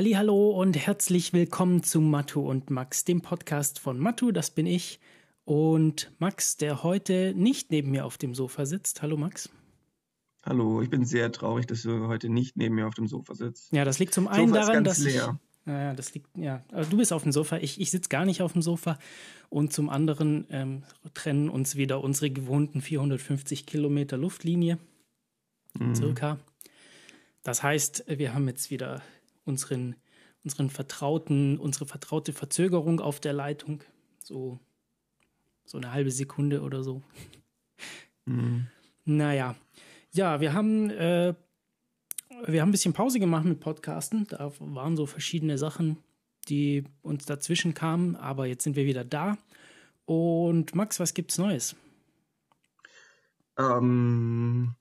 Hallo und herzlich willkommen zu Matu und Max, dem Podcast von Matu, das bin ich. Und Max, der heute nicht neben mir auf dem Sofa sitzt. Hallo Max. Hallo, ich bin sehr traurig, dass du heute nicht neben mir auf dem Sofa sitzt. Ja, das liegt zum einen Sofa daran, dass leer. ich. Ja, das liegt, ja. Also du bist auf dem Sofa, ich, ich sitze gar nicht auf dem Sofa. Und zum anderen ähm, trennen uns wieder unsere gewohnten 450 Kilometer Luftlinie. Mhm. Circa. Das heißt, wir haben jetzt wieder unseren, unseren vertrauten, unsere vertraute Verzögerung auf der Leitung. So, so eine halbe Sekunde oder so. Mhm. Naja. Ja, wir haben, äh, wir haben ein bisschen Pause gemacht mit Podcasten. Da waren so verschiedene Sachen, die uns dazwischen kamen, aber jetzt sind wir wieder da. Und Max, was gibt's Neues? Ähm,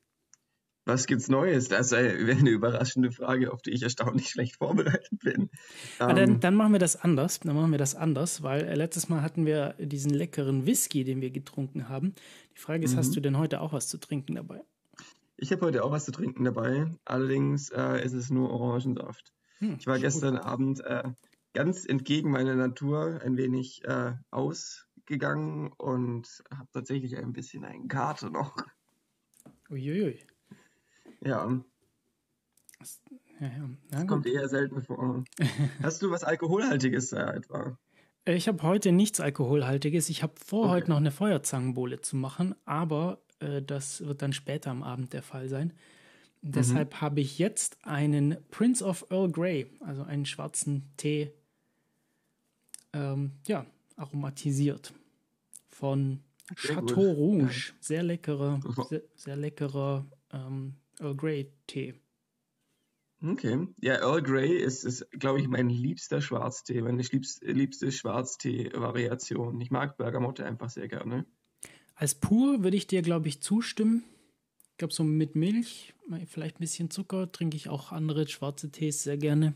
was gibt's Neues? Das wäre eine überraschende Frage, auf die ich erstaunlich schlecht vorbereitet bin. Ah, dann, ähm, dann, machen wir das anders. Dann machen wir das anders, weil äh, letztes Mal hatten wir diesen leckeren Whisky, den wir getrunken haben. Die Frage ist, mhm. hast du denn heute auch was zu trinken dabei? Ich habe heute auch was zu trinken dabei. Allerdings äh, ist es nur Orangensaft. Hm, ich war gestern gut. Abend äh, ganz entgegen meiner Natur ein wenig äh, ausgegangen und habe tatsächlich ein bisschen einen Kater noch. Uiuiui. Ja. Das, ja, ja. das kommt eher selten vor. Hast du was Alkoholhaltiges da etwa? Ich habe heute nichts Alkoholhaltiges. Ich habe vor, okay. heute noch eine Feuerzangenbowle zu machen, aber äh, das wird dann später am Abend der Fall sein. Mhm. Deshalb habe ich jetzt einen Prince of Earl Grey, also einen schwarzen Tee, ähm, ja, aromatisiert von Chateau. Rouge. Sehr leckerer, sehr, sehr leckerer ähm, Earl Grey Tee. Okay. Ja, Earl Grey ist, ist glaube ich, mein liebster Schwarztee, meine liebste, liebste Schwarztee-Variation. Ich mag Bergamotte einfach sehr gerne. Als pur würde ich dir, glaube ich, zustimmen. Ich glaube, so mit Milch, vielleicht ein bisschen Zucker, trinke ich auch andere schwarze Tees sehr gerne.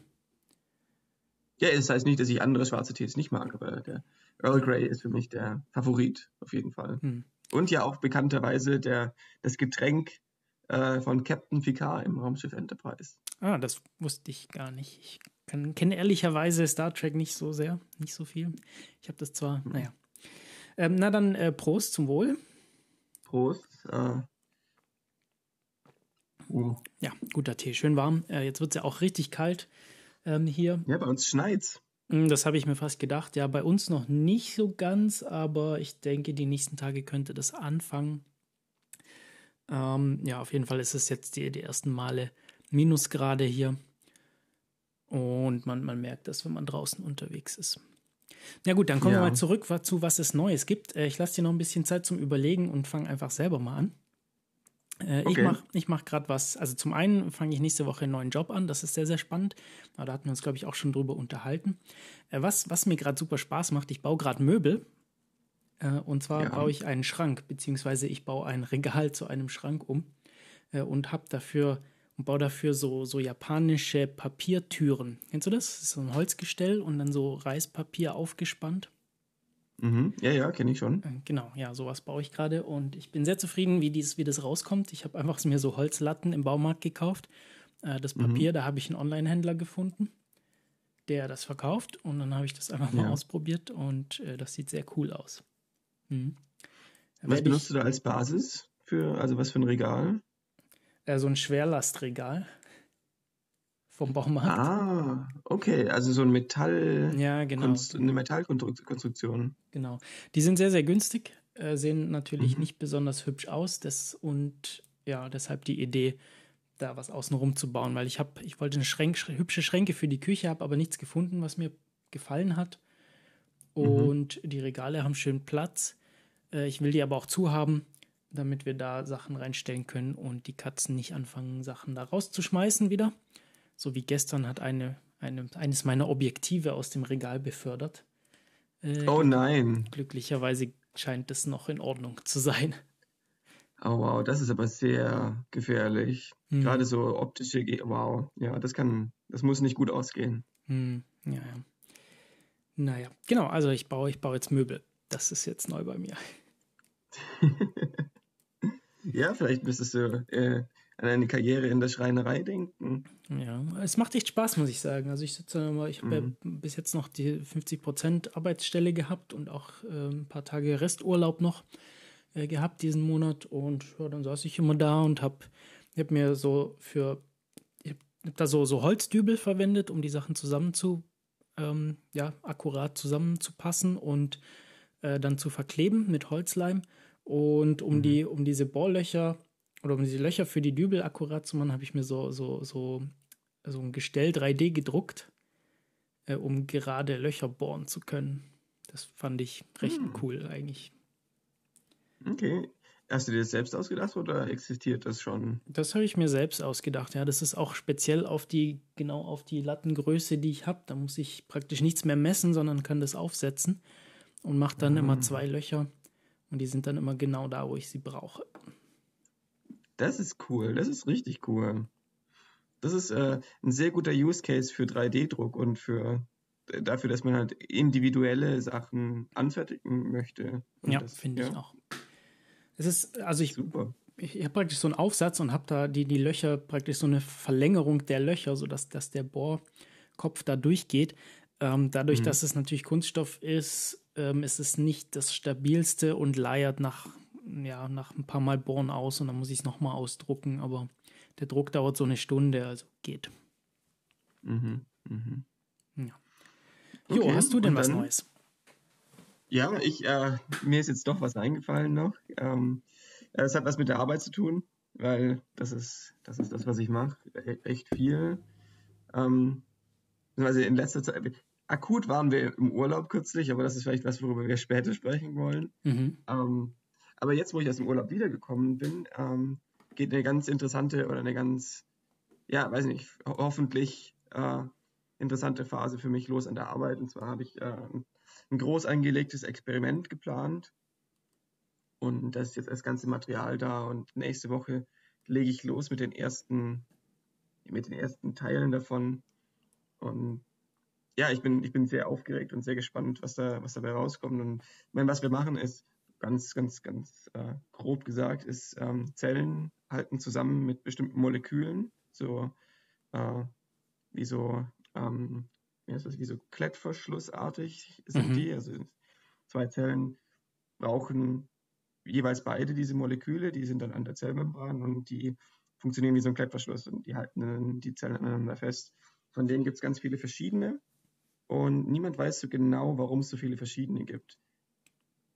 Ja, das heißt nicht, dass ich andere schwarze Tees nicht mag, aber der Earl Grey ist für mich der Favorit, auf jeden Fall. Hm. Und ja auch bekannterweise der, das Getränk äh, von Captain Picard im Raumschiff Enterprise. Ah, das wusste ich gar nicht. Ich kenne ehrlicherweise Star Trek nicht so sehr, nicht so viel. Ich habe das zwar, hm. naja. Ähm, na dann äh, Prost zum Wohl. Prost. Äh. Uh. Ja, guter Tee, schön warm. Äh, jetzt wird es ja auch richtig kalt ähm, hier. Ja, bei uns schneit's. Hm, das habe ich mir fast gedacht. Ja, bei uns noch nicht so ganz, aber ich denke, die nächsten Tage könnte das anfangen. Ähm, ja, auf jeden Fall ist es jetzt die, die ersten Male Minusgrade hier. Und man, man merkt das, wenn man draußen unterwegs ist. Na gut, dann kommen ja. wir mal zurück zu, was es Neues gibt. Äh, ich lasse dir noch ein bisschen Zeit zum Überlegen und fange einfach selber mal an. Äh, okay. Ich mache ich mach gerade was. Also zum einen fange ich nächste Woche einen neuen Job an. Das ist sehr, sehr spannend. Aber da hatten wir uns, glaube ich, auch schon drüber unterhalten. Äh, was, was mir gerade super Spaß macht, ich baue gerade Möbel. Und zwar ja. baue ich einen Schrank, beziehungsweise ich baue ein Regal zu einem Schrank um und habe dafür und baue dafür so, so japanische Papiertüren. Kennst du das? Das ist so ein Holzgestell und dann so Reispapier aufgespannt. Mhm. Ja, ja, kenne ich schon. Äh, genau, ja, sowas baue ich gerade und ich bin sehr zufrieden, wie, dies, wie das rauskommt. Ich habe einfach mir so Holzlatten im Baumarkt gekauft. Äh, das mhm. Papier, mhm. da habe ich einen Online-Händler gefunden, der das verkauft und dann habe ich das einfach mal ja. ausprobiert und äh, das sieht sehr cool aus. Mhm. Was benutzt ich, du da als Basis für, also was für ein Regal? äh, so ein Schwerlastregal vom Baumarkt. Ah, okay, also so ein Metall, ja, genau. Konst eine Metallkonstruktion. Genau. Die sind sehr, sehr günstig, äh, sehen natürlich mhm. nicht besonders hübsch aus. Das, und ja, deshalb die Idee, da was außenrum zu bauen, weil ich habe, ich wollte eine Schränk, hübsche Schränke für die Küche, habe aber nichts gefunden, was mir gefallen hat. Mhm. Und mhm. die Regale haben schön Platz. Äh, ich will die aber auch zu haben damit wir da Sachen reinstellen können und die Katzen nicht anfangen, Sachen da rauszuschmeißen wieder. So wie gestern hat eine, eine eines meiner Objektive aus dem Regal befördert. Äh, oh nein. Glücklicherweise scheint es noch in Ordnung zu sein. Oh wow, das ist aber sehr gefährlich. Hm. Gerade so optische, Ge wow, ja, das kann, das muss nicht gut ausgehen. Hm. Ja, ja. Naja, genau, also ich baue, ich baue jetzt Möbel. Das ist jetzt neu bei mir. Ja, vielleicht müsstest du äh, an eine Karriere in der Schreinerei denken. Ja, es macht echt Spaß, muss ich sagen. Also ich sitze immer, ich habe mhm. ja bis jetzt noch die 50% Arbeitsstelle gehabt und auch äh, ein paar Tage Resturlaub noch äh, gehabt diesen Monat und ja, dann saß ich immer da und habe hab mir so für, ich habe da so, so Holzdübel verwendet, um die Sachen zusammen zu, ähm, ja, akkurat zusammenzupassen und äh, dann zu verkleben mit Holzleim. Und um mhm. die, um diese Bohrlöcher oder um diese Löcher für die Dübel akkurat zu machen, habe ich mir so, so, so, so ein Gestell 3D gedruckt, äh, um gerade Löcher bohren zu können. Das fand ich recht hm. cool eigentlich. Okay. Hast du dir das selbst ausgedacht oder existiert das schon? Das habe ich mir selbst ausgedacht, ja. Das ist auch speziell auf die, genau auf die Lattengröße, die ich habe. Da muss ich praktisch nichts mehr messen, sondern kann das aufsetzen und mache dann mhm. immer zwei Löcher. Und die sind dann immer genau da, wo ich sie brauche. Das ist cool, das ist richtig cool. Das ist äh, ein sehr guter Use Case für 3D-Druck und für dafür, dass man halt individuelle Sachen anfertigen möchte. Und ja, finde ja. ich auch. Es ist, also ich, Super. ich habe praktisch so einen Aufsatz und habe da die, die Löcher, praktisch so eine Verlängerung der Löcher, sodass dass der Bohrkopf da durchgeht. Ähm, dadurch, mhm. dass es natürlich Kunststoff ist, ähm, ist es nicht das stabilste und leiert nach ja, nach ein paar Mal Bohren aus und dann muss ich es nochmal ausdrucken, aber der Druck dauert so eine Stunde, also geht. Mhm, mhm. Ja. Jo, okay, hast du denn was dann, Neues? Ja, ich, äh, mir ist jetzt doch was eingefallen noch. Ähm, es hat was mit der Arbeit zu tun, weil das ist das, ist das was ich mache. E echt viel. Ähm, also in letzter Zeit, akut waren wir im Urlaub kürzlich, aber das ist vielleicht was, worüber wir später sprechen wollen. Mhm. Ähm, aber jetzt, wo ich aus dem Urlaub wiedergekommen bin, ähm, geht eine ganz interessante oder eine ganz, ja, weiß nicht, hoffentlich äh, interessante Phase für mich los an der Arbeit. Und zwar habe ich äh, ein groß angelegtes Experiment geplant. Und da ist jetzt das ganze Material da und nächste Woche lege ich los mit den ersten, mit den ersten Teilen davon. Und ja, ich bin, ich bin sehr aufgeregt und sehr gespannt, was da, was dabei rauskommt. Und ich meine, was wir machen ist, ganz, ganz, ganz äh, grob gesagt, ist, ähm, Zellen halten zusammen mit bestimmten Molekülen, so äh, wie so, ähm, wie, das, wie so Klettverschlussartig sind mhm. die. Also zwei Zellen brauchen jeweils beide diese Moleküle, die sind dann an der Zellmembran und die funktionieren wie so ein Klettverschluss und die halten die Zellen aneinander fest. Von denen gibt es ganz viele verschiedene und niemand weiß so genau, warum es so viele verschiedene gibt.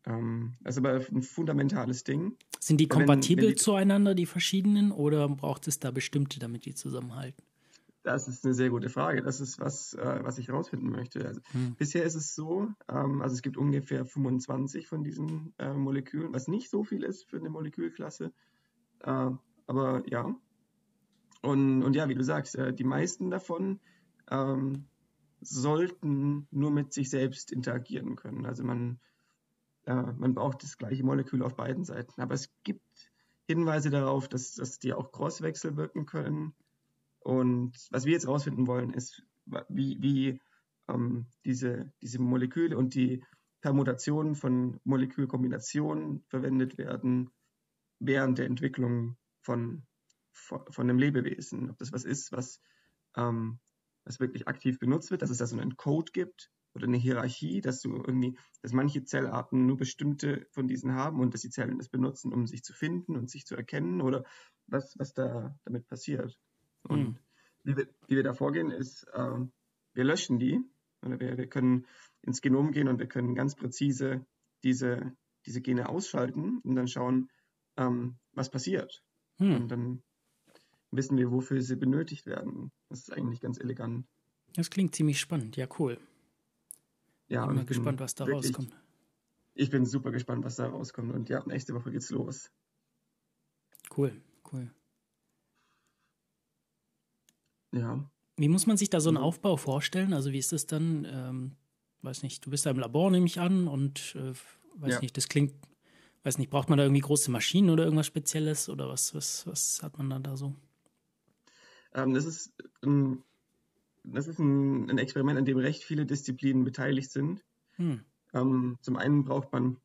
Ähm, das ist aber ein fundamentales Ding. Sind die kompatibel wenn, wenn die, zueinander, die verschiedenen, oder braucht es da bestimmte, damit die zusammenhalten? Das ist eine sehr gute Frage. Das ist was, äh, was ich herausfinden möchte. Also, hm. Bisher ist es so, ähm, also es gibt ungefähr 25 von diesen äh, Molekülen, was nicht so viel ist für eine Molekülklasse. Äh, aber ja. Und, und ja, wie du sagst, äh, die meisten davon ähm, sollten nur mit sich selbst interagieren können. Also man ja, man braucht das gleiche Molekül auf beiden Seiten. Aber es gibt Hinweise darauf, dass, dass die auch Crosswechsel wirken können. Und was wir jetzt herausfinden wollen, ist, wie, wie ähm, diese, diese Moleküle und die Permutationen von Molekülkombinationen verwendet werden während der Entwicklung von, von, von einem Lebewesen. Ob das was ist, was, ähm, was wirklich aktiv benutzt wird, dass es da so einen Code gibt, oder eine Hierarchie, dass du irgendwie, dass manche Zellarten nur bestimmte von diesen haben und dass die Zellen das benutzen, um sich zu finden und sich zu erkennen oder was, was da damit passiert. Und mhm. wie, wir, wie wir da vorgehen, ist, äh, wir löschen die oder wir, wir können ins Genom gehen und wir können ganz präzise diese, diese Gene ausschalten und dann schauen, ähm, was passiert. Mhm. Und dann wissen wir, wofür sie benötigt werden. Das ist eigentlich ganz elegant. Das klingt ziemlich spannend, ja, cool. Ja, ich bin mal gespannt, was da wirklich, rauskommt. Ich bin super gespannt, was da rauskommt. Und ja, nächste Woche geht's los. Cool, cool. Ja. Wie muss man sich da so einen Aufbau vorstellen? Also wie ist das dann? Ähm, weiß nicht, du bist da im Labor, nehme ich an, und äh, weiß ja. nicht, das klingt, weiß nicht, braucht man da irgendwie große Maschinen oder irgendwas Spezielles oder was, was, was hat man dann da so? Ähm, das ist ein das ist ein, ein, Experiment, an dem recht viele Disziplinen beteiligt sind. Hm. Ähm, zum einen braucht man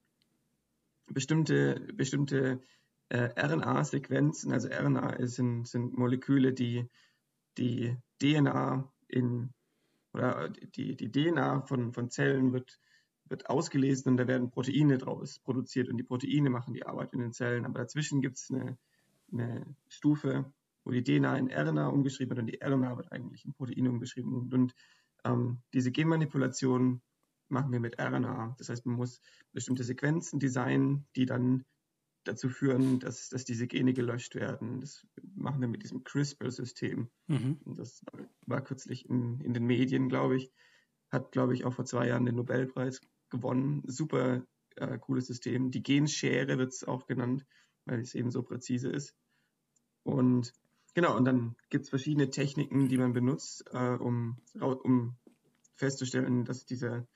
bestimmte, bestimmte äh, RNA-Sequenzen. Also RNA sind, sind Moleküle, die die DNA in oder die, die DNA von, von Zellen wird, wird ausgelesen und da werden Proteine draus produziert und die Proteine machen die Arbeit in den Zellen. Aber dazwischen gibt es eine, eine Stufe, wo die DNA in RNA umgeschrieben wird und die RNA wird eigentlich in Proteine umgeschrieben. Und, und ähm, diese Genmanipulation machen wir mit RNA. Das heißt, man muss bestimmte Sequenzen designen, die dann dazu führen, dass, dass diese Gene gelöscht werden. Das machen wir mit diesem CRISPR-System. Mhm. Das war kürzlich in, in den Medien, glaube ich. Hat, glaube ich, auch vor zwei Jahren den Nobelpreis gewonnen. Super äh, cooles System. Die Genschere wird es auch genannt, weil es eben so präzise ist. Und genau, und dann gibt es verschiedene Techniken, die man benutzt, äh, um, um festzustellen, dass dieser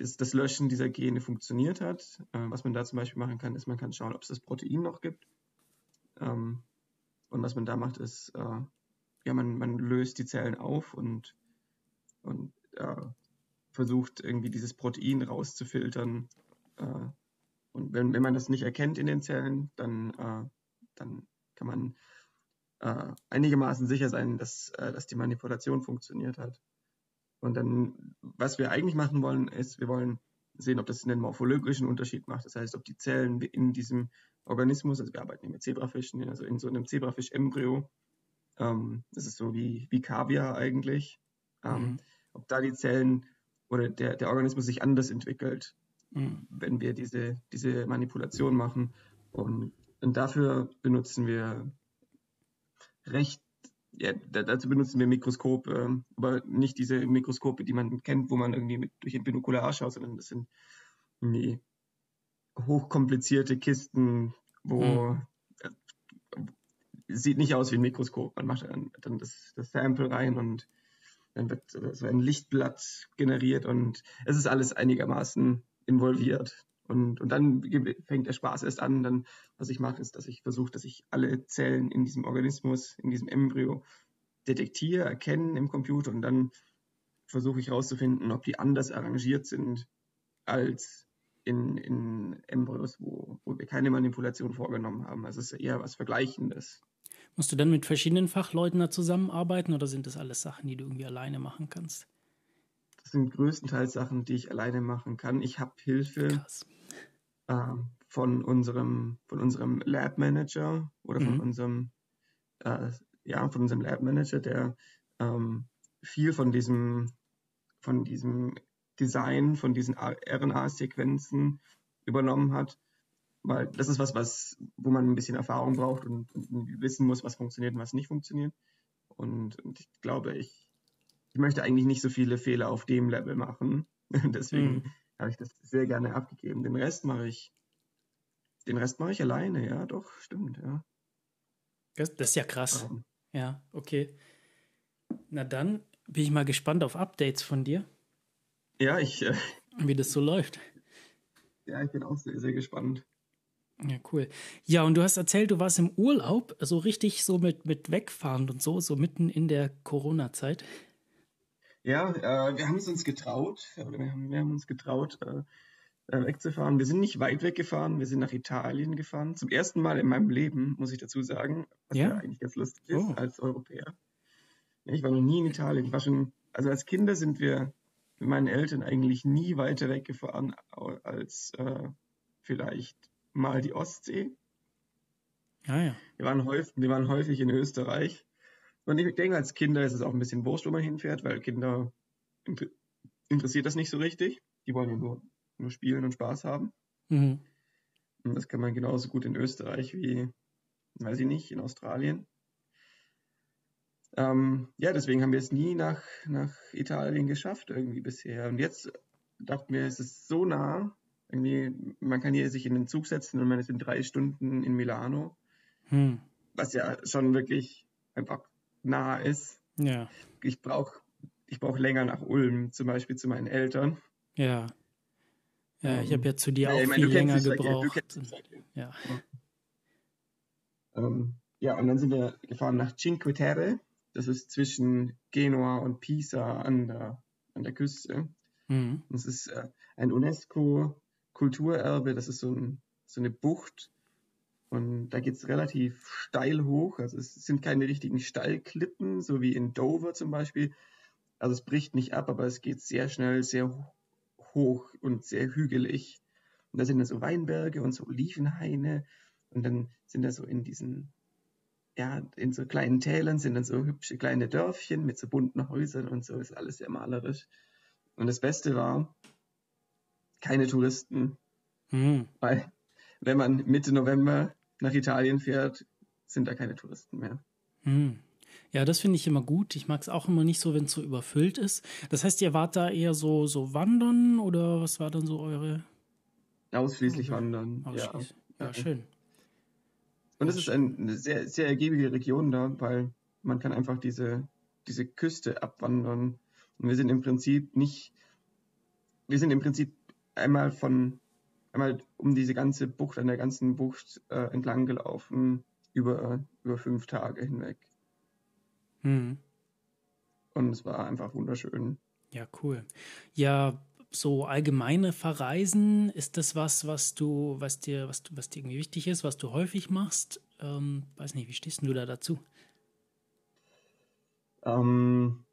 das, das Löschen dieser Gene funktioniert hat. Äh, was man da zum Beispiel machen kann, ist, man kann schauen, ob es das Protein noch gibt. Ähm, und was man da macht, ist, äh, ja, man, man löst die Zellen auf und, und äh, versucht irgendwie dieses Protein rauszufiltern. Äh, und wenn, wenn man das nicht erkennt in den Zellen, dann, äh, dann kann man äh, einigermaßen sicher sein, dass, dass die Manipulation funktioniert hat. Und dann, was wir eigentlich machen wollen, ist, wir wollen sehen, ob das einen morphologischen Unterschied macht. Das heißt, ob die Zellen in diesem Organismus, also wir arbeiten hier mit Zebrafischen, also in so einem Zebrafisch-Embryo, ähm, das ist so wie, wie Kaviar eigentlich, ähm, mhm. ob da die Zellen oder der, der Organismus sich anders entwickelt, mhm. wenn wir diese, diese Manipulation machen. Und, und dafür benutzen wir recht ja, dazu benutzen wir Mikroskope, aber nicht diese Mikroskope, die man kennt, wo man irgendwie mit, durch ein Binokular schaut, sondern das sind irgendwie hochkomplizierte Kisten, wo mhm. äh, sieht nicht aus wie ein Mikroskop. Man macht dann, dann das, das, Sample rein und dann wird so ein Lichtblatt generiert und es ist alles einigermaßen involviert. Und, und dann fängt der Spaß erst an. Dann, was ich mache, ist, dass ich versuche, dass ich alle Zellen in diesem Organismus, in diesem Embryo detektiere, erkenne im Computer und dann versuche ich herauszufinden, ob die anders arrangiert sind als in, in Embryos, wo, wo wir keine Manipulation vorgenommen haben. Also es ist eher was Vergleichendes. Musst du dann mit verschiedenen Fachleuten da zusammenarbeiten oder sind das alles Sachen, die du irgendwie alleine machen kannst? Das sind größtenteils Sachen, die ich alleine machen kann. Ich habe Hilfe Krass äh, von unserem, von unserem Lab Manager oder von mhm. unserem, äh, ja, von unserem Lab Manager, der ähm, viel von diesem, von diesem Design, von diesen RNA-Sequenzen übernommen hat. Weil das ist was, was, wo man ein bisschen Erfahrung braucht und, und wissen muss, was funktioniert und was nicht funktioniert. Und, und ich glaube, ich, ich möchte eigentlich nicht so viele Fehler auf dem Level machen. Deswegen mhm habe ich das sehr gerne abgegeben. Den Rest mache ich, den Rest mache ich alleine, ja, doch, stimmt, ja. Das, das ist ja krass. Um, ja, okay. Na dann bin ich mal gespannt auf Updates von dir. Ja, ich. Äh, wie das so läuft. Ja, ich bin auch sehr, sehr gespannt. Ja, cool. Ja, und du hast erzählt, du warst im Urlaub, so richtig so mit, mit Wegfahren und so, so mitten in der Corona-Zeit. Ja, äh, wir haben es uns getraut, oder wir haben, wir haben uns getraut, äh, äh, wegzufahren. Wir sind nicht weit weggefahren, wir sind nach Italien gefahren. Zum ersten Mal in meinem Leben, muss ich dazu sagen, was ja, ja eigentlich ganz lustig ist oh. als Europäer. Ich war noch nie in Italien. Ich war schon, also als Kinder sind wir mit meinen Eltern eigentlich nie weiter weggefahren als äh, vielleicht mal die Ostsee. Ah, ja. wir, waren häufig, wir waren häufig in Österreich. Und ich denke, als Kinder ist es auch ein bisschen wurscht, wo man hinfährt, weil Kinder interessiert das nicht so richtig. Die wollen ja nur, nur spielen und Spaß haben. Mhm. Und das kann man genauso gut in Österreich wie, weiß ich nicht, in Australien. Ähm, ja, deswegen haben wir es nie nach, nach Italien geschafft, irgendwie bisher. Und jetzt dachten wir, es ist so nah. Irgendwie, man kann hier sich in den Zug setzen und man ist in drei Stunden in Milano. Hm. Was ja schon wirklich einfach nah ist. Ja. Ich brauche ich brauch länger nach Ulm, zum Beispiel zu meinen Eltern. Ja. Ja, ich habe ja zu dir ja, auch meine, viel länger gebraucht. Ja. Ähm, ja, und dann sind wir gefahren nach Cinque Terre. Das ist zwischen Genua und Pisa an der, an der Küste. Mhm. Das ist äh, ein UNESCO-Kulturerbe. Das ist so, ein, so eine Bucht Und da geht es relativ steil hoch. Also es sind keine richtigen Steilklippen, so wie in Dover zum Beispiel. Also es bricht nicht ab, aber es geht sehr schnell, sehr hoch und sehr hügelig. Und da sind dann so Weinberge und so Olivenhaine. Und dann sind da so in diesen, ja, in so kleinen Tälern sind dann so hübsche kleine Dörfchen mit so bunten Häusern und so. Ist alles sehr malerisch. Und das Beste war, keine Touristen. Hm. Weil, wenn man Mitte November nach Italien fährt, sind da keine Touristen mehr. Hm. Ja, das finde ich immer gut. Ich mag es auch immer nicht so, wenn es so überfüllt ist. Das heißt, ihr wart da eher so, so wandern oder was war dann so eure? Ausschließlich wandern. Ausschließlich. Ja. ja, schön. Und es ist eine sehr, sehr ergiebige Region da, weil man kann einfach diese, diese Küste abwandern. Und wir sind im Prinzip nicht, wir sind im Prinzip einmal von, einmal um diese ganze Bucht, an der ganzen Bucht äh, entlang gelaufen, über, über fünf Tage hinweg. Mhm. Und es war einfach wunderschön. Ja, cool. Ja, so allgemeine Verreisen, ist das was, was du, was dir, was du, was dir irgendwie wichtig ist, was du häufig machst? Ähm, weiß nicht, wie stehst du da dazu? Ähm,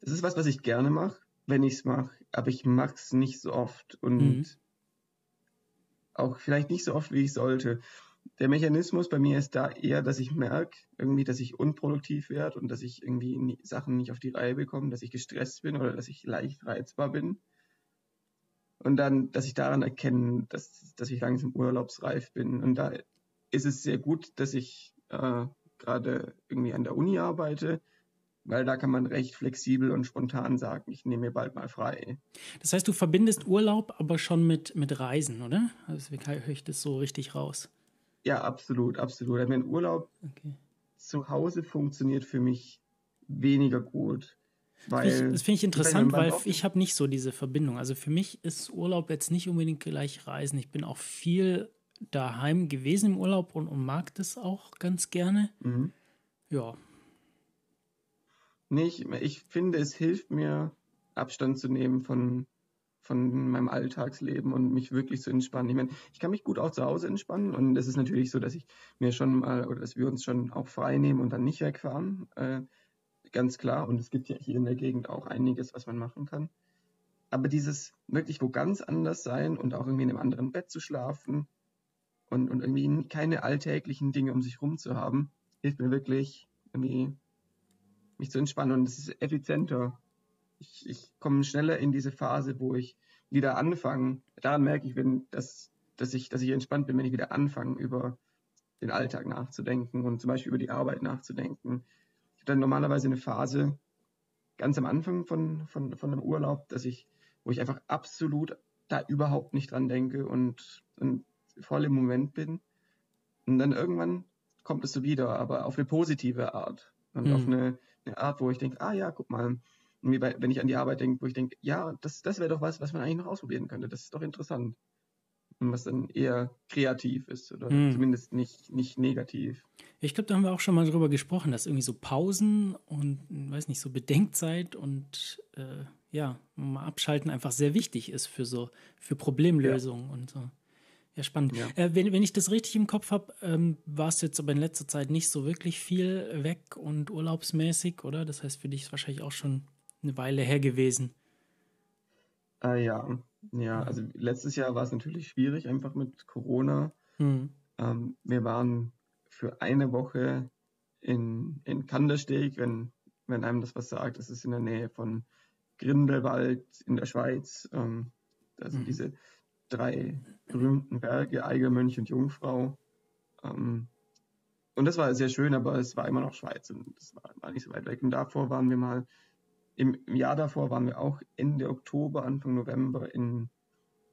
das ist was, was ich gerne mache, wenn ich es mache, aber ich mache es nicht so oft und mhm. Auch vielleicht nicht so oft, wie ich sollte der Mechanismus bei mir ist da eher, dass ich merke, irgendwie, dass ich unproduktiv werde und dass ich irgendwie Sachen nicht auf die Reihe bekomme, dass ich gestresst bin oder dass ich leicht reizbar bin. Und dann, dass ich daran erkenne, dass, dass ich langsam urlaubsreif bin. Und da ist es sehr gut, dass ich äh, gerade irgendwie an der Uni arbeite, weil da kann man recht flexibel und spontan sagen, ich nehme mir bald mal frei. Das heißt, du verbindest Urlaub aber schon mit, mit Reisen, oder? Also wie höre ich das so richtig raus? Ja, absolut, absolut. Mein Urlaub okay. zu Hause funktioniert für mich weniger gut. Weil, das finde ich interessant, weil ich habe nicht so diese Verbindung. Also für mich ist Urlaub jetzt nicht unbedingt gleich Reisen. Ich bin auch viel daheim gewesen im Urlaub und, und mag das auch ganz gerne. Mhm. Ja. Nee, ich, ich finde, es hilft mir, Abstand zu nehmen von, von meinem Alltagsleben und mich wirklich zu entspannen. Ich meine, ich kann mich gut auch zu Hause entspannen und es ist natürlich so, dass ich mir schon mal oder dass wir uns schon auch frei nehmen und dann nicht wegfahren. Äh, ganz klar. Und es gibt ja hier in der Gegend auch einiges, was man machen kann. Aber dieses wirklich wo ganz anders sein und auch irgendwie in einem anderen Bett zu schlafen und, und irgendwie keine alltäglichen Dinge um sich rum zu haben, hilft mir wirklich irgendwie mich zu entspannen und es ist effizienter ich, ich komme schneller in diese Phase, wo ich wieder anfange. Daran merke ich, wenn, dass, dass, ich, dass ich entspannt bin, wenn ich wieder anfange, über den Alltag nachzudenken und zum Beispiel über die Arbeit nachzudenken. Ich habe dann normalerweise eine Phase ganz am Anfang von, von, von einem Urlaub, dass ich, wo ich einfach absolut da überhaupt nicht dran denke und, und voll im Moment bin. Und dann irgendwann kommt es so wieder, aber auf eine positive Art. Und mhm. auf eine, eine Art, wo ich denke, ah ja, guck mal, wenn ich an die Arbeit denke, wo ich denke, ja, das, das wäre doch was, was man eigentlich noch ausprobieren könnte. Das ist doch interessant. Und was dann eher kreativ ist oder hm. zumindest nicht, nicht negativ. Ich glaube, da haben wir auch schon mal drüber gesprochen, dass irgendwie so Pausen und, weiß nicht, so Bedenkzeit und äh, ja, mal abschalten einfach sehr wichtig ist für so, für Problemlösungen ja. und so. Ja, spannend. Ja. Äh, wenn, wenn ich das richtig im Kopf habe, ähm, warst du jetzt aber in letzter Zeit nicht so wirklich viel weg und urlaubsmäßig, oder? Das heißt, für dich ist wahrscheinlich auch schon eine Weile her gewesen. Äh, ja, ja, also letztes Jahr war es natürlich schwierig, einfach mit Corona. Mhm. Ähm, wir waren für eine Woche in, in Kandersteg, wenn, wenn einem das was sagt. Das ist in der Nähe von Grindelwald in der Schweiz. Ähm, da sind mhm. diese drei berühmten Berge, Eigermönch und Jungfrau. Ähm, und das war sehr schön, aber es war immer noch Schweiz und das war, war nicht so weit weg. Und davor waren wir mal im, Im Jahr davor waren wir auch Ende Oktober, Anfang November in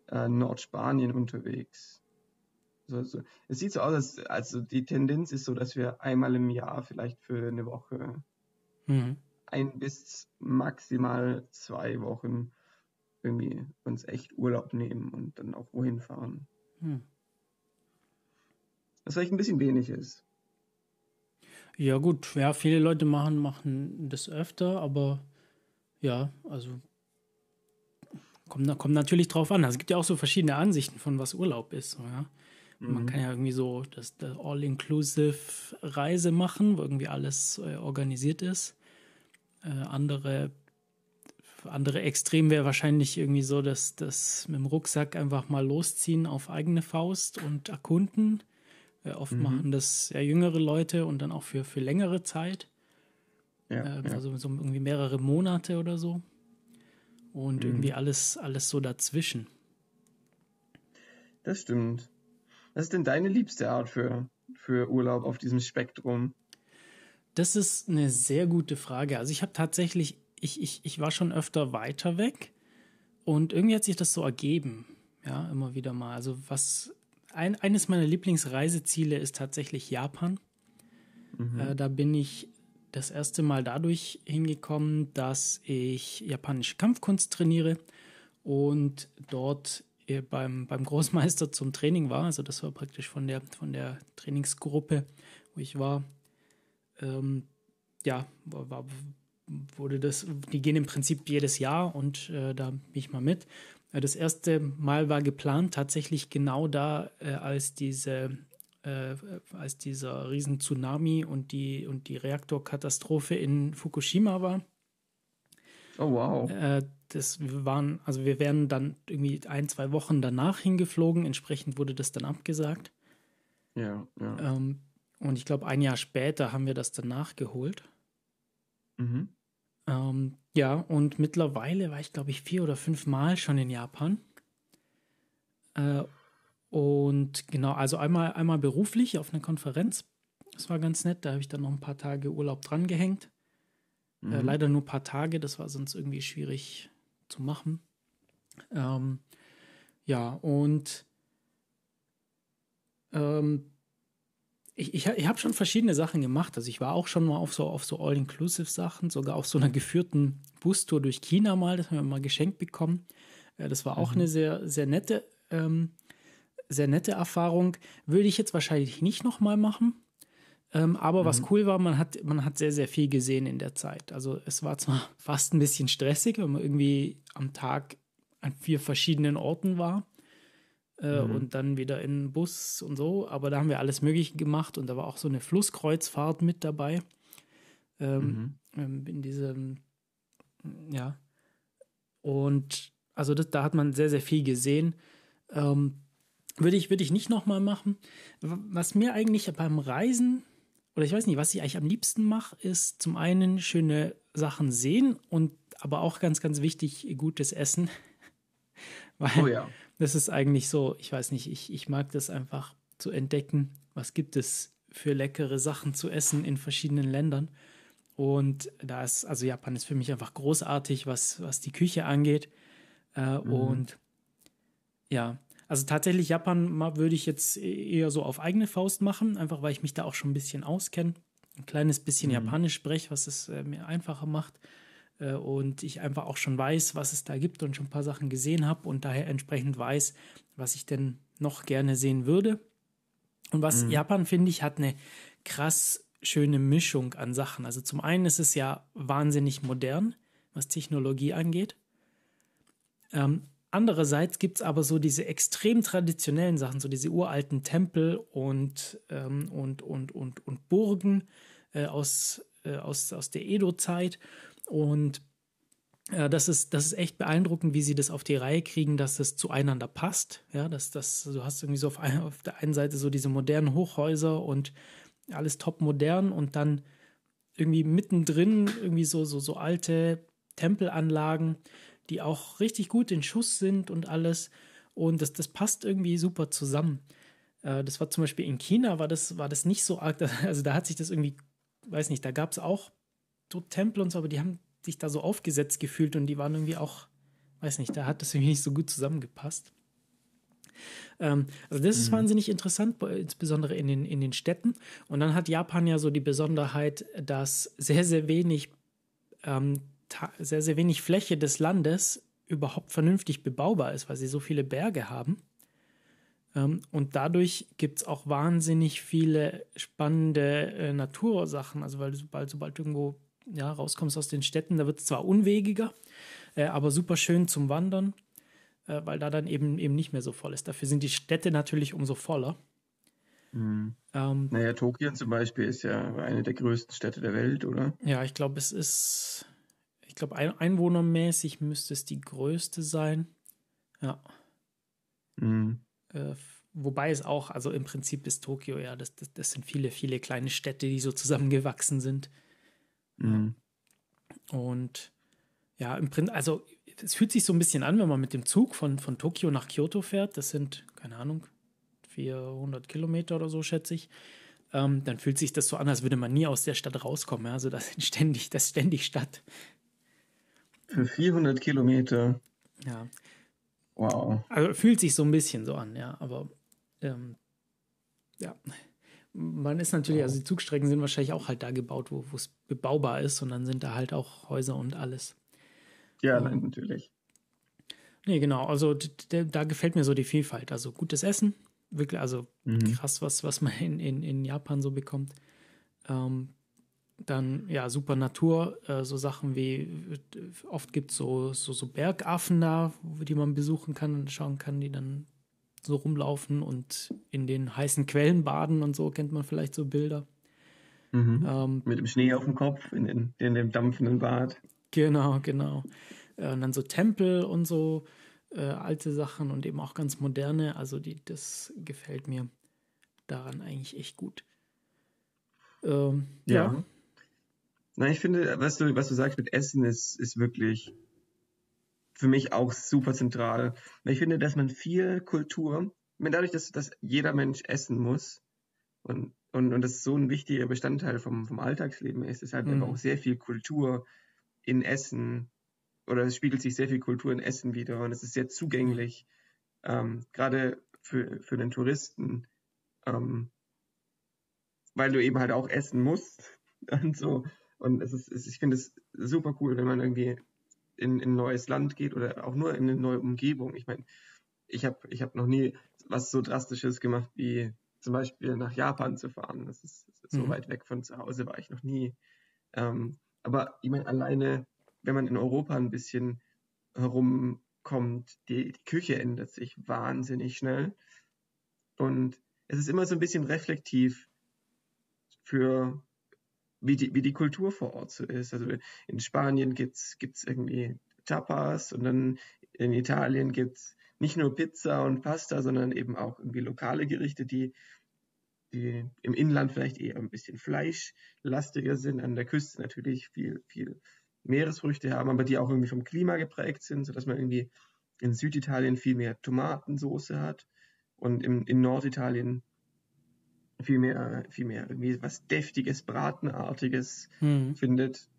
äh, Nordspanien unterwegs. So, so. Es sieht so aus, als also die Tendenz ist so, dass wir einmal im Jahr vielleicht für eine Woche mhm. ein bis maximal zwei Wochen irgendwie uns echt Urlaub nehmen und dann auch wohin fahren. Mhm. Was vielleicht ein bisschen wenig ist. Ja, gut, ja, viele Leute machen, machen das öfter, aber ja, also kommt, kommt natürlich drauf an. Also es gibt ja auch so verschiedene Ansichten von was Urlaub ist. So, ja. Mhm. Man kann ja irgendwie so das, das All-Inclusive Reise machen, wo irgendwie alles äh, organisiert ist. Äh, andere, andere Extrem wäre wahrscheinlich irgendwie so, dass das mit dem Rucksack einfach mal losziehen auf eigene Faust und erkunden. Äh, oft mhm. machen das ja jüngere Leute und dann auch für, für längere Zeit. Ja, äh, ja. Also so irgendwie mehrere Monate oder so. Und mhm. irgendwie alles, alles so dazwischen. Das stimmt. Was ist denn deine liebste Art für, für Urlaub auf diesem Spektrum? Das ist eine sehr gute Frage. Also ich habe tatsächlich, ich, ich, ich war schon öfter weiter weg und irgendwie hat sich das so ergeben. Ja, immer wieder mal. Also was, ein, eines meiner Lieblingsreiseziele ist tatsächlich Japan. Mhm. Äh, da bin ich das erste Mal dadurch hingekommen, dass ich japanische Kampfkunst trainiere und dort beim, beim Großmeister zum Training war. Also das war praktisch von der, von der Trainingsgruppe, wo ich war. Ähm, ja, war, wurde das, die gehen im Prinzip jedes Jahr und äh, da bin ich mal mit. Äh, das erste Mal war geplant, tatsächlich genau da, äh, als diese äh, als dieser riesen Tsunami und die, und die Reaktorkatastrophe in Fukushima war. Oh wow. Äh, das waren, also wir wären dann irgendwie ein, zwei Wochen danach hingeflogen, entsprechend wurde das dann abgesagt. Ja, ja. Ähm, und ich glaube, ein Jahr später haben wir das dann nachgeholt. Mhm. Ähm, ja, und mittlerweile war ich, glaube ich, vier oder fünf Mal schon in Japan. Äh, und genau, also einmal, einmal beruflich auf einer Konferenz. Das war ganz nett. Da habe ich dann noch ein paar Tage Urlaub dran gehängt. Äh, mhm. Äh, leider nur ein paar Tage, das war sonst irgendwie schwierig zu machen. Ähm, ja, und ähm, ich, ich, ich habe schon verschiedene Sachen gemacht. Also ich war auch schon mal auf so, auf so All-Inclusive-Sachen, sogar auf so einer geführten Bustour durch China mal, das haben wir mal geschenkt bekommen. Äh, das war auch mhm. eine sehr, sehr nette, ähm, sehr nette Erfahrung. Würde ich jetzt wahrscheinlich nicht nochmal machen. Ähm, aber mhm. was cool war, man hat, man hat sehr, sehr viel gesehen in der Zeit. Also es war zwar fast ein bisschen stressig, wenn man irgendwie am Tag an vier verschiedenen Orten war äh, mhm. und dann wieder in Bus und so, aber da haben wir alles Mögliche gemacht und da war auch so eine Flusskreuzfahrt mit dabei. Ähm, mhm. Ähm, in diesem, ja. Und also das, da hat man sehr, sehr viel gesehen. Ähm, würde ich, würde ich nicht nochmal machen. Was mir eigentlich beim Reisen oder ich weiß nicht, was ich eigentlich am liebsten mache, ist zum einen schöne Sachen sehen und aber auch ganz, ganz wichtig, gutes Essen. Weil oh ja. Das ist eigentlich so, ich weiß nicht, ich, ich mag das einfach zu entdecken, was gibt es für leckere Sachen zu essen in verschiedenen Ländern. Und da ist, also Japan ist für mich einfach großartig, was, was die Küche angeht. Äh, mhm. Und ja, also tatsächlich Japan würde ich jetzt eher so auf eigene Faust machen, einfach weil ich mich da auch schon ein bisschen auskenne. Ein kleines bisschen mhm. Japanisch spreche, was es äh, mir einfacher macht. Äh, und ich einfach auch schon weiß, was es da gibt und schon ein paar Sachen gesehen habe und daher entsprechend weiß, was ich denn noch gerne sehen würde. Und was mhm. Japan, finde ich, hat eine krass schöne Mischung an Sachen. Also zum einen ist es ja wahnsinnig modern, was Technologie angeht. Ähm, Andererseits gibt es aber so diese extrem traditionellen Sachen, so diese uralten Tempel und, ähm, und, und, und, und Burgen äh, aus, äh, aus, aus der Edo-Zeit. Und äh, das, ist, das ist echt beeindruckend, wie sie das auf die Reihe kriegen, dass es zueinander passt. Ja, dass das, du hast irgendwie so auf, ein, auf der einen Seite so diese modernen Hochhäuser und alles top modern und dann irgendwie mittendrin irgendwie so, so, so alte Tempelanlagen die auch richtig gut in Schuss sind und alles. Und das, das passt irgendwie super zusammen. Äh, das war zum Beispiel in China, war das, war das nicht so arg. Also da hat sich das irgendwie, weiß nicht, da gab es auch Tempel und so, aber die haben sich da so aufgesetzt gefühlt und die waren irgendwie auch, weiß nicht, da hat das irgendwie nicht so gut zusammengepasst. Ähm, also das mhm. ist wahnsinnig interessant, insbesondere in den, in den Städten. Und dann hat Japan ja so die Besonderheit, dass sehr, sehr wenig ähm, sehr, sehr wenig Fläche des Landes überhaupt vernünftig bebaubar ist, weil sie so viele Berge haben. Ähm, und dadurch gibt es auch wahnsinnig viele spannende äh, Natursachen. Also, weil sobald, sobald irgendwo ja, rauskommst aus den Städten, da wird es zwar unwegiger, äh, aber super schön zum Wandern. äh, weil da dann eben, eben nicht mehr so voll ist. Dafür sind die Städte natürlich umso voller. Mhm. Ähm, naja, Tokio zum Beispiel ist ja eine der größten Städte der Welt, oder? Ja, ich glaube, es ist, ich glaube, ein, einwohnermäßig müsste es die größte sein. Ja. Mhm. Äh, wobei es auch, also im Prinzip ist Tokio, ja, das, das, das sind viele, viele kleine Städte, die so zusammengewachsen sind. Mhm. Und ja, im Prinzip, also es fühlt sich so ein bisschen an, wenn man mit dem Zug von, von Tokio nach Kyoto fährt. Das sind, keine Ahnung, 400 Kilometer oder so, schätze ich. Ähm, dann fühlt sich das so an, als würde man nie aus der Stadt rauskommen. Ja? Also das ist ständig, das ist ständig Stadt. Für 400 Kilometer. Ja. Wow. Also fühlt sich so ein bisschen so an, ja. Aber ähm, ja, man ist natürlich, also die Zugstrecken sind wahrscheinlich auch halt da gebaut, wo es bebaubar ist und dann sind da halt auch Häuser und alles. Ja, ähm, natürlich. Nee, genau. Also da gefällt mir so die Vielfalt. Also gutes Essen, wirklich, also mhm. krass, was, was man in, in, in Japan so bekommt. Ähm, dann, ja, super Natur, äh, so Sachen wie, oft gibt es so, so, so Bergaffen da, die man besuchen kann und schauen kann, die dann so rumlaufen und in den heißen Quellen baden und so, kennt man vielleicht so Bilder. Mhm. Ähm, Mit dem Schnee auf dem Kopf, in, in, in dem dampfenden Bad. Genau, genau. Äh, und dann so Tempel und so äh, alte Sachen und eben auch ganz moderne. Also die, das gefällt mir daran eigentlich echt gut. Ähm, ja. ja. Na, ich finde, was du, was du sagst mit Essen ist, ist wirklich für mich auch super zentral. Ich finde, dass man viel Kultur, dadurch, dass, dass jeder Mensch essen muss und, und, und das so ein wichtiger Bestandteil vom, vom Alltagsleben ist, ist halt mhm. auch sehr viel Kultur in Essen oder es spiegelt sich sehr viel Kultur in Essen wieder und es ist sehr zugänglich, ähm, gerade für, für den Touristen, ähm, weil du eben halt auch essen musst und so. Und es ist, ich finde es super cool, wenn man irgendwie in, in ein neues Land geht oder auch nur in eine neue Umgebung. Ich meine, ich habe ich hab noch nie was so Drastisches gemacht wie zum Beispiel nach Japan zu fahren. Das ist, das ist mhm. so weit weg von zu Hause, war ich noch nie. Ähm, aber ich meine, alleine, wenn man in Europa ein bisschen herumkommt, die, die Küche ändert sich wahnsinnig schnell. Und es ist immer so ein bisschen reflektiv für wie die, wie die Kultur vor Ort so ist. Also in Spanien gibt es irgendwie Tapas und dann in Italien gibt es nicht nur Pizza und Pasta, sondern eben auch irgendwie lokale Gerichte, die, die im Inland vielleicht eher ein bisschen fleischlastiger sind, an der Küste natürlich viel, viel Meeresfrüchte haben, aber die auch irgendwie vom Klima geprägt sind, sodass man irgendwie in Süditalien viel mehr Tomatensoße hat und im, in Norditalien viel mehr, viel mehr irgendwie was Deftiges, Bratenartiges mhm. findet.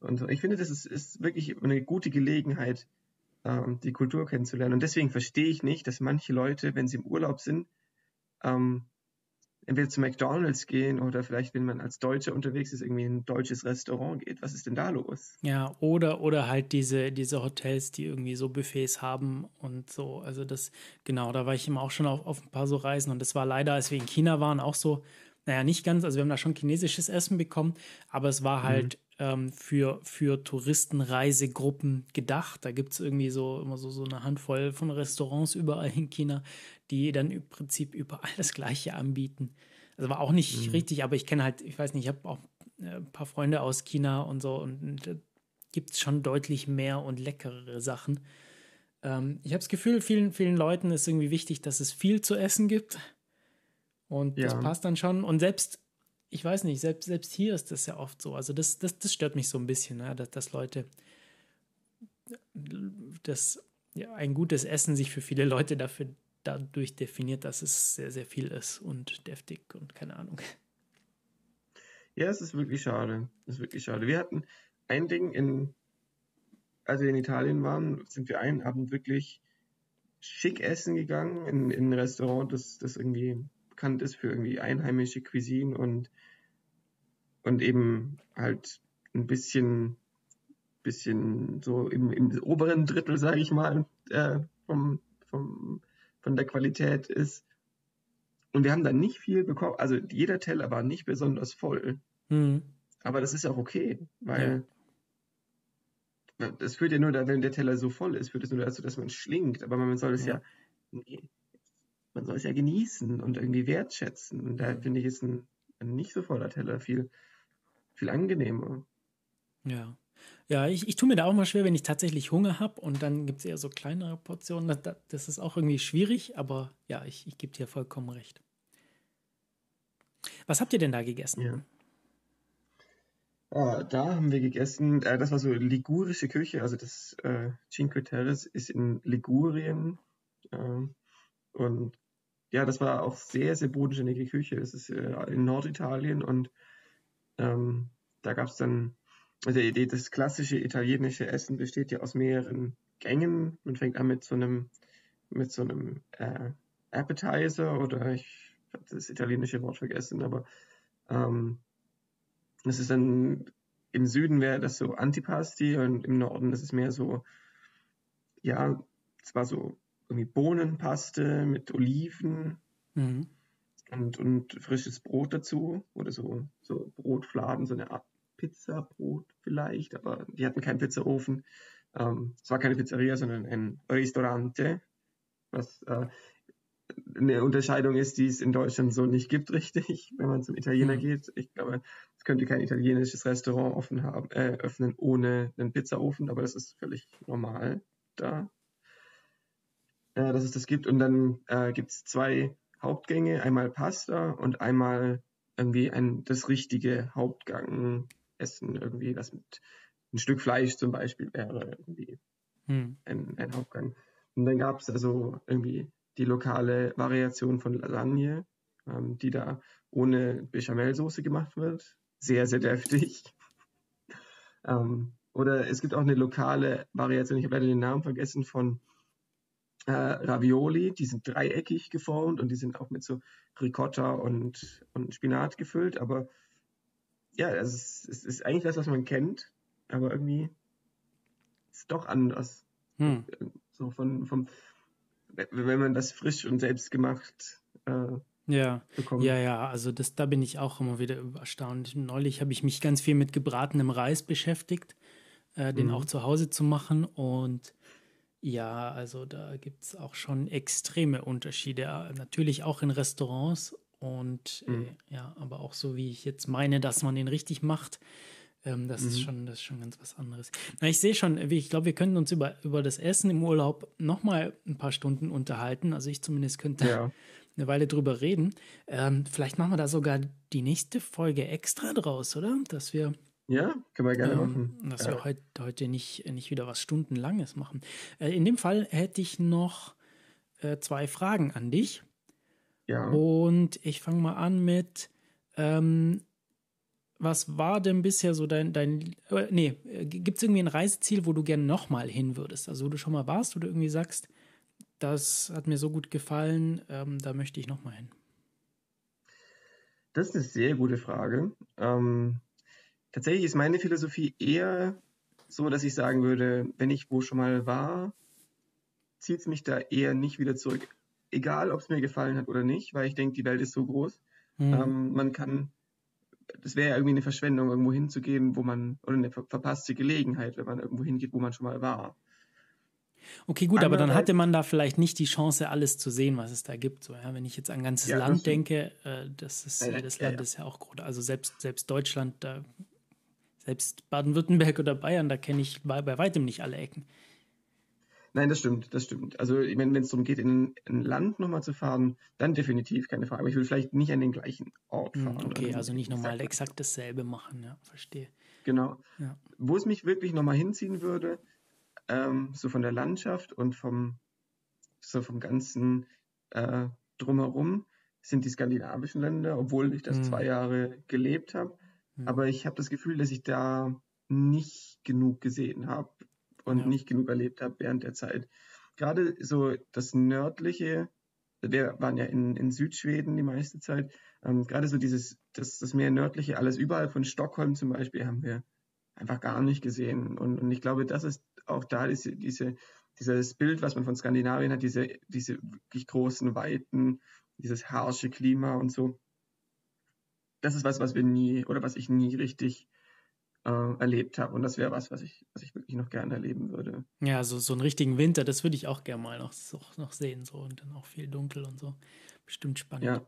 Und ich finde, das ist, ist wirklich eine gute Gelegenheit, ähm, die Kultur kennenzulernen. Und deswegen verstehe ich nicht, dass manche Leute, wenn sie im Urlaub sind, ähm, entweder zu McDonalds gehen oder vielleicht, wenn man als Deutscher unterwegs ist, irgendwie in ein deutsches Restaurant geht. Was ist denn da los? Ja, oder, oder halt diese, diese Hotels, die irgendwie so Buffets haben und so. Also das, genau, da war ich immer auch schon auf, auf ein paar so Reisen und das war leider, als wir in China waren, auch so, naja, nicht ganz, also wir haben da schon chinesisches Essen bekommen, aber es war halt mhm. Ähm, für, für Touristenreisegruppen gedacht. Da gibt es irgendwie so immer so, so eine Handvoll von Restaurants überall in China, die dann im Prinzip überall das Gleiche anbieten. Also war auch nicht mhm. richtig, aber ich kenne halt, ich weiß nicht, ich habe auch äh, ein paar Freunde aus China und so und, und da gibt es schon deutlich mehr und leckerere Sachen. Ähm, ich habe das Gefühl, vielen, vielen Leuten ist irgendwie wichtig, dass es viel zu essen gibt. Und ja. das passt dann schon. Und selbst, ich weiß nicht, selbst, selbst hier ist das ja oft so. Also das, das, das stört mich so ein bisschen, ne? dass, dass Leute das ja, ein gutes Essen sich für viele Leute dafür dadurch definiert, dass es sehr, sehr viel ist und deftig und keine Ahnung. Ja, es ist wirklich schade. Es ist wirklich schade. Wir hatten ein Ding in, als wir in Italien waren, sind wir einen Abend wirklich schick essen gegangen in, in ein Restaurant, das, das irgendwie bekannt ist für irgendwie einheimische Cuisine und, und eben halt ein bisschen, bisschen so im, im oberen Drittel, sage ich mal, äh, vom, vom von der Qualität ist. Und wir haben dann nicht viel bekommen. Also jeder Teller war nicht besonders voll. Mhm. Aber das ist auch okay, weil, ja. das führt ja nur, wenn der Teller so voll ist, führt es nur dazu, dass man schlingt. Aber man soll es ja, ja man soll es ja genießen und irgendwie wertschätzen. Und da finde ich, ist ein, ein, nicht so voller Teller viel, viel angenehmer. Ja. Ja, ich, ich tue mir da auch mal schwer, wenn ich tatsächlich Hunger habe und dann gibt es eher so kleinere Portionen. Das, das, ist auch irgendwie schwierig, aber ja, ich, ich gebe dir vollkommen recht. Was habt ihr denn da gegessen? Ja. Ah, da haben wir gegessen, äh, das war so ligurische Küche, also das äh, Cinque Terre ist in Ligurien. Äh, und ja, das war auch sehr, sehr bodenständige Küche. Das ist äh, in Norditalien und ähm, da gab es dann, also das klassische italienische Essen besteht ja aus mehreren Gängen. Man fängt an mit so einem, mit so einem äh, Appetizer oder ich habe das italienische Wort vergessen, aber ähm, das ist dann, im Süden wäre das so Antipasti und im Norden das ist mehr so, ja, es war so irgendwie Bohnenpaste mit Oliven mhm. Und, und frisches Brot dazu oder so, so Brotfladen, so eine Art Pizzabrot vielleicht, aber die hatten keinen Pizzaofen. Ähm, es war keine Pizzeria, sondern ein Ristorante, was äh, eine Unterscheidung ist, die es in Deutschland so nicht gibt, richtig, wenn man zum Italiener mhm. geht. Ich glaube, es könnte kein italienisches Restaurant offen haben, äh, öffnen ohne einen Pizzaofen, aber das ist völlig normal da, äh, dass es das gibt. Und dann äh, gibt es zwei Hauptgänge, einmal Pasta und einmal irgendwie ein, das richtige Hauptgang essen, irgendwie, was mit ein Stück Fleisch zum Beispiel wäre, irgendwie mhm. ein, ein Hauptgang. Und dann gab es also irgendwie die lokale Variation von Lasagne, ähm, die da ohne Bechamelsoße gemacht wird. Sehr, sehr deftig. ähm, oder es gibt auch eine lokale Variation, ich habe leider den Namen vergessen, von äh, Ravioli. Die sind dreieckig geformt und die sind auch mit so Ricotta und, und Spinat gefüllt. Aber ja, es ist, es ist eigentlich das, was man kennt, aber irgendwie ist es doch anders. Hm. So von, vom, wenn man das frisch und selbst gemacht äh, ja, bekommt. Ja, ja, also das, da bin ich auch immer wieder erstaunt. Neulich habe ich mich ganz viel mit gebratenem Reis beschäftigt, äh, den mhm. auch zu Hause zu machen. Und ja, also da gibt es auch schon extreme Unterschiede. Äh, natürlich auch in Restaurants und äh, mhm. äh, ja, aber auch so, wie ich jetzt meine, dass man den richtig macht. Ähm, das, mhm. ist schon, das ist schon ganz was anderes. Na, ich sehe schon, ich glaube, wir könnten uns über, über das Essen im Urlaub nochmal ein paar Stunden unterhalten. Also ich zumindest könnte ja. eine Weile drüber reden. Ähm, vielleicht machen wir da sogar die nächste Folge extra draus, oder? Dass wir ja, können wir gerne ähm, machen. Dass ja. wir heute, heute nicht, nicht wieder was Stundenlanges machen. Äh, in dem Fall hätte ich noch äh, zwei Fragen an dich. Ja. Und ich fange mal an mit, ähm, was war denn bisher so dein, dein äh, nee, gibt es irgendwie ein Reiseziel, wo du gerne nochmal hin würdest? Also wo du schon mal warst, du irgendwie sagst, das hat mir so gut gefallen, ähm, da möchte ich nochmal hin? Das ist eine sehr gute Frage. Ähm, tatsächlich ist meine Philosophie eher so, dass ich sagen würde, wenn ich wo schon mal war, zieht es mich da eher nicht wieder zurück. Egal, ob es mir gefallen hat oder nicht, weil ich denke, die Welt ist so groß. Mhm. Ähm, man kann das wäre ja irgendwie eine Verschwendung, irgendwo hinzugehen, wo man, oder eine ver verpasste Gelegenheit, wenn man irgendwo hingeht, wo man schon mal war. Okay, gut, aber dann hatte man da vielleicht nicht die Chance, alles zu sehen, was es da gibt. So, ja, wenn ich jetzt an ein ganzes ja, Land denke, äh, das ist, ja, das Land ist ja auch groß. Also selbst, selbst Deutschland, da, selbst Baden-Württemberg oder Bayern, da kenne ich bei, bei weitem nicht alle Ecken. Nein, das stimmt, das stimmt. Also ich meine, wenn es darum geht, in ein Land nochmal zu fahren, dann definitiv keine Frage. Aber ich will vielleicht nicht an den gleichen Ort hm, fahren. Okay, also nicht nochmal exakt dasselbe machen, ja, verstehe. Genau. Ja. Wo es mich wirklich nochmal hinziehen würde, ähm, so von der Landschaft und vom, so vom ganzen äh, drumherum, sind die skandinavischen Länder, obwohl ich das hm. zwei Jahre gelebt habe. Hm. Aber ich habe das Gefühl, dass ich da nicht genug gesehen habe und ja. nicht genug erlebt habe während der Zeit. Gerade so das nördliche, wir waren ja in, in Südschweden die meiste Zeit, ähm, gerade so dieses, das, das mehr nördliche, alles überall von Stockholm zum Beispiel haben wir einfach gar nicht gesehen. Und, und ich glaube, das ist auch da diese, diese, dieses Bild, was man von Skandinavien hat, diese, diese wirklich großen Weiten, dieses harsche Klima und so. Das ist was, was wir nie oder was ich nie richtig äh, erlebt habe. Und das wäre was, was ich, was ich wirklich noch gerne erleben würde. Ja, so, so einen richtigen Winter, das würde ich auch gerne mal noch, so, noch sehen. So. Und dann auch viel dunkel und so. Bestimmt spannend. Ja.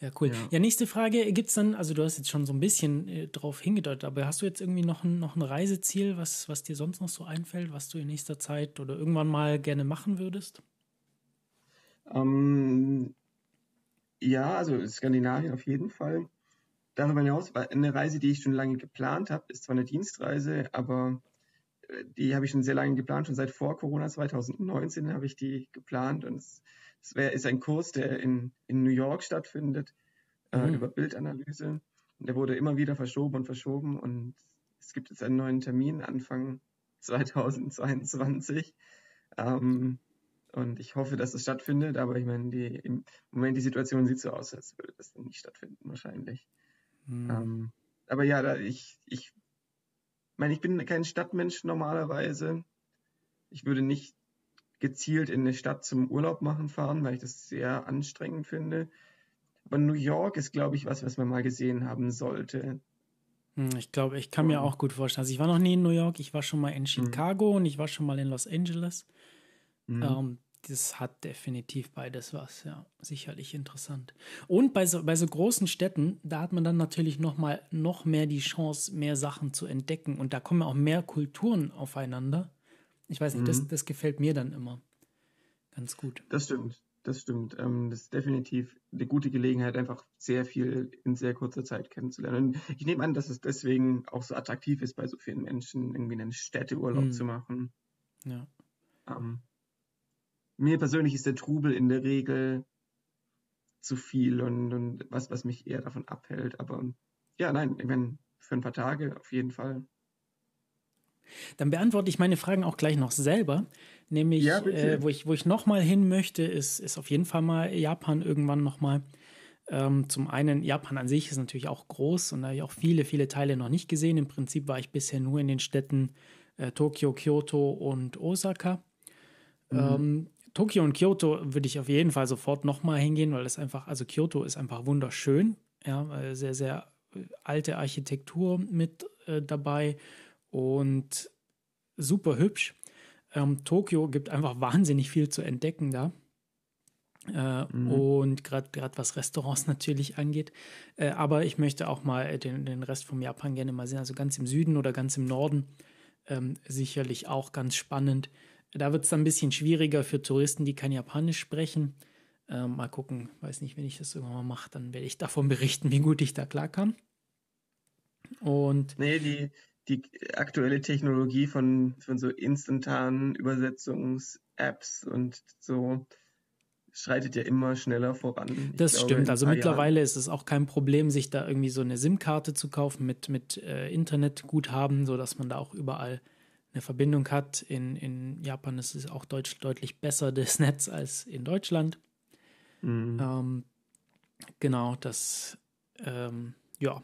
Ja, cool. Ja, ja nächste Frage. Gibt es dann, also du hast jetzt schon so ein bisschen äh, drauf hingedeutet, aber hast du jetzt irgendwie noch ein, noch ein Reiseziel, was, was dir sonst noch so einfällt, was du in nächster Zeit oder irgendwann mal gerne machen würdest? Ähm, ja, also Skandinavien auf jeden Fall. Darüber hinaus war eine Reise, die ich schon lange geplant habe, ist zwar eine Dienstreise, aber äh, die habe ich schon sehr lange geplant, schon seit vor Corona 2019 habe ich die geplant und es, es wär, ist ein Kurs, der in, in New York stattfindet, äh, mhm. äh, über Bildanalyse. Und der wurde immer wieder verschoben und verschoben und es gibt jetzt einen neuen Termin Anfang 2022. Ähm, und ich hoffe, dass es stattfindet, aber ich meine, die, im Moment die Situation sieht so aus, als würde das nicht stattfinden, wahrscheinlich. Mhm. Ähm, aber ja, da ich, ich meine, ich bin kein Stadtmensch normalerweise. Ich würde nicht gezielt in eine Stadt zum Urlaub machen fahren, weil ich das sehr anstrengend finde. Aber New York ist, glaube ich, was, was man mal gesehen haben sollte. Hm, ich glaube, ich kann mir auch gut vorstellen. Also ich war noch nie in New York, ich war schon mal in hm. Chicago mhm. und ich war schon mal in Los Angeles. Mhm. Ähm, das hat definitiv beides was, ja, sicherlich interessant. Und bei so, bei so großen Städten, da hat man dann natürlich noch mal noch mehr die Chance, mehr Sachen zu entdecken und da kommen auch mehr Kulturen aufeinander. Ich weiß nicht, mhm. das, das gefällt mir dann immer ganz gut. Das stimmt, das stimmt. Ähm, das ist definitiv eine gute Gelegenheit, einfach sehr viel in sehr kurzer Zeit kennenzulernen. Und ich nehme an, dass es deswegen auch so attraktiv ist, bei so vielen Menschen irgendwie einen Städteurlaub mhm. zu machen. Ja. Ähm, mir persönlich ist der Trubel in der Regel zu viel und, und was, was mich eher davon abhält. Aber ja, nein, ich meine, für ein paar Tage auf jeden Fall. Dann beantworte ich meine Fragen auch gleich noch selber. Nämlich, ja, äh, wo ich, wo ich nochmal hin möchte, ist, ist auf jeden Fall mal Japan irgendwann nochmal. Ähm, zum einen, Japan an sich ist natürlich auch groß und da habe ich auch viele, viele Teile noch nicht gesehen. Im Prinzip war ich bisher nur in den Städten äh, Tokio, Kyoto und Osaka. Mhm. Ähm, Tokio und Kyoto würde ich auf jeden Fall sofort nochmal hingehen, weil es einfach, also Kyoto ist einfach wunderschön. Ja, sehr, sehr äh, alte Architektur mit äh, dabei und super hübsch. Ähm, Tokio gibt einfach wahnsinnig viel zu entdecken da. Äh, mhm. Und gerade was Restaurants natürlich angeht. Äh, aber ich möchte auch mal den, den Rest vom Japan gerne mal sehen. Also ganz im Süden oder ganz im Norden. Ähm, sicherlich auch ganz spannend. Da wird es dann ein bisschen schwieriger für Touristen, die kein Japanisch sprechen. Ähm, mal gucken, weiß nicht, wenn ich das irgendwann mal mache, dann werde ich davon berichten, wie gut ich da klarkam. Und nee, die, die aktuelle Technologie von, von so instantanen Übersetzungs-Apps und so schreitet ja immer schneller voran. Ich das glaube, stimmt. Also mittlerweile Jahren. ist es auch kein Problem, sich da irgendwie so eine SIM-Karte zu kaufen mit, mit äh, Internetguthaben, sodass man da auch überall eine Verbindung hat. In, in Japan ist es auch deutsch, deutlich besser, das Netz, als in Deutschland. Mhm. Ähm, genau, das, ähm, ja,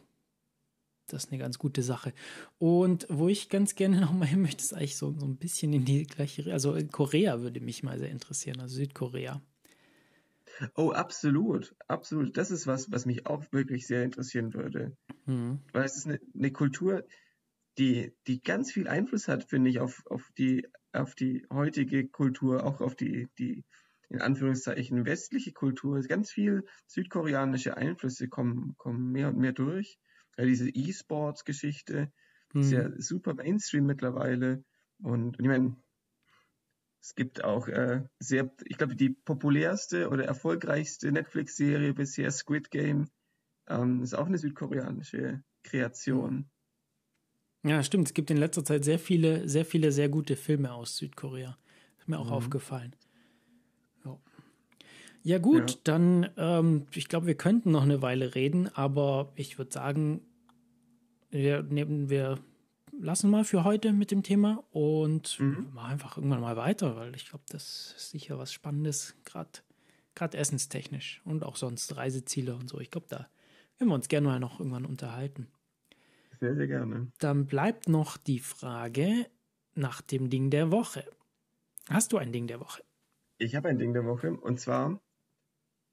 das ist eine ganz gute Sache. Und wo ich ganz gerne nochmal hin möchte, ist eigentlich so, so ein bisschen in die gleiche, also Korea würde mich mal sehr interessieren, also Südkorea. Oh, absolut, absolut. Das ist was, was mich auch wirklich sehr interessieren würde. Mhm. Weil es ist eine, eine Kultur, die, die ganz viel Einfluss hat, finde ich, auf, auf, die, auf die heutige Kultur, auch auf die, die in Anführungszeichen westliche Kultur. Ganz viel südkoreanische Einflüsse kommen, kommen mehr und mehr durch. Ja, diese E-Sports-Geschichte hm. ist ja mhm. super Mainstream mittlerweile. Und, und ich meine, es gibt auch äh, sehr, ich glaube, die populärste oder erfolgreichste Netflix-Serie bisher, Squid Game, ähm, ist auch eine südkoreanische Kreation. Ja, stimmt. Es gibt in letzter Zeit sehr viele, sehr viele, sehr gute Filme aus Südkorea. Ist mir auch mhm. aufgefallen. Ja, ja gut, ja. dann, ähm, ich glaube, wir könnten noch eine Weile reden, aber ich würde sagen, wir nehmen wir lassen mal für heute mit dem Thema und mhm. machen einfach irgendwann mal weiter, weil ich glaube, das ist sicher was Spannendes, gerade essenstechnisch und auch sonst Reiseziele und so. Ich glaube, da können wir uns gerne mal noch irgendwann unterhalten. Sehr, sehr gerne. Dann bleibt noch die Frage nach dem Ding der Woche. Hast du ein Ding der Woche? Ich habe ein Ding der Woche und zwar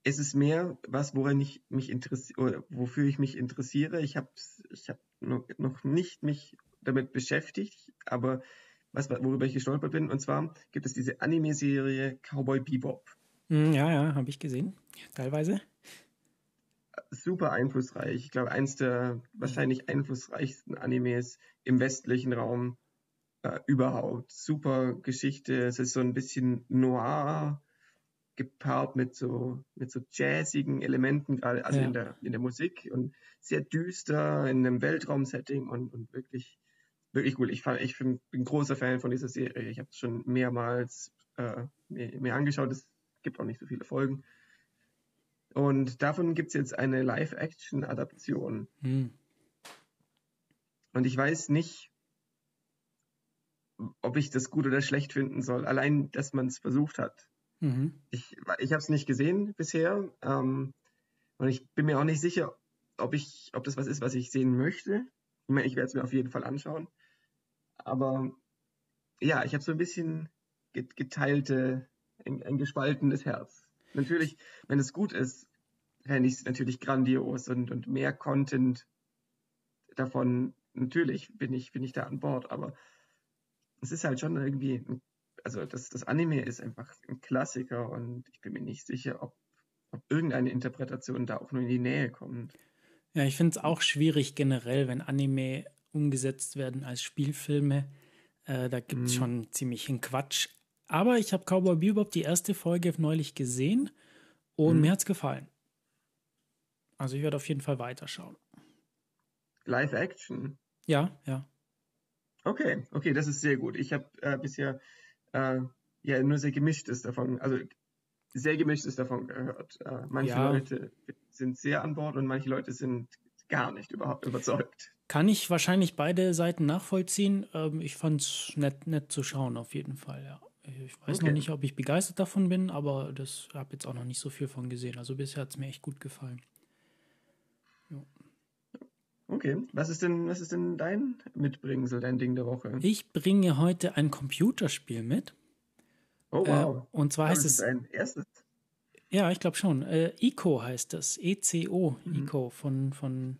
ist es mehr was, woran ich mich interessiere, wofür ich mich interessiere. Ich habe ich hab noch, noch nicht mich damit beschäftigt, aber was, worüber ich gestolpert bin. Und zwar gibt es diese Anime-Serie Cowboy Bebop. Hm, ja, ja, habe ich gesehen. Teilweise. Super einflussreich. Ich glaube, eins der wahrscheinlich einflussreichsten Animes im westlichen Raum äh, überhaupt. Super Geschichte. Es ist so ein bisschen noir gepaart mit so, mit so jazzigen Elementen, gerade also ja. in, der, in der Musik und sehr düster in einem Weltraumsetting und, und wirklich, wirklich gut. Ich, ich bin ein großer Fan von dieser Serie. Ich habe es schon mehrmals äh, mir, mir angeschaut. Es gibt auch nicht so viele Folgen. Und davon gibt es jetzt eine Live-Action-Adaption. Hm. Und ich weiß nicht, ob ich das gut oder schlecht finden soll. Allein, dass man es versucht hat. Mhm. Ich, ich habe es nicht gesehen bisher. Ähm, und ich bin mir auch nicht sicher, ob, ich, ob das was ist, was ich sehen möchte. Ich meine, ich werde es mir auf jeden Fall anschauen. Aber ja, ich habe so ein bisschen geteilte, ein, ein gespaltenes Herz. Natürlich, wenn es gut ist, fände ich es natürlich grandios und, und mehr Content davon. Natürlich bin ich, bin ich da an Bord, aber es ist halt schon irgendwie, also das, das Anime ist einfach ein Klassiker und ich bin mir nicht sicher, ob, ob irgendeine Interpretation da auch nur in die Nähe kommt. Ja, ich finde es auch schwierig generell, wenn Anime umgesetzt werden als Spielfilme. Äh, da gibt es mhm. schon ziemlich einen Quatsch. Aber ich habe Cowboy Bebop die erste Folge neulich gesehen und mhm. mir hat es gefallen. Also ich werde auf jeden Fall weiterschauen. Live Action? Ja, ja. Okay, okay, das ist sehr gut. Ich habe äh, bisher äh, ja nur sehr gemischtes davon, also sehr gemischtes davon gehört. Äh, manche ja. Leute sind sehr an Bord und manche Leute sind gar nicht überhaupt überzeugt. Kann ich wahrscheinlich beide Seiten nachvollziehen. Ähm, ich fand es nett, nett zu schauen, auf jeden Fall, ja. Ich weiß okay. noch nicht, ob ich begeistert davon bin, aber das habe jetzt auch noch nicht so viel von gesehen. Also bisher hat es mir echt gut gefallen. Okay, was ist denn, was ist denn dein Mitbringsel, dein Ding der Woche? Ich bringe heute ein Computerspiel mit. Oh wow. Äh, und zwar heißt es. Ein erstes. Ja, ich glaube schon. Äh, ICO heißt das. ECO, mhm. ICO von, von,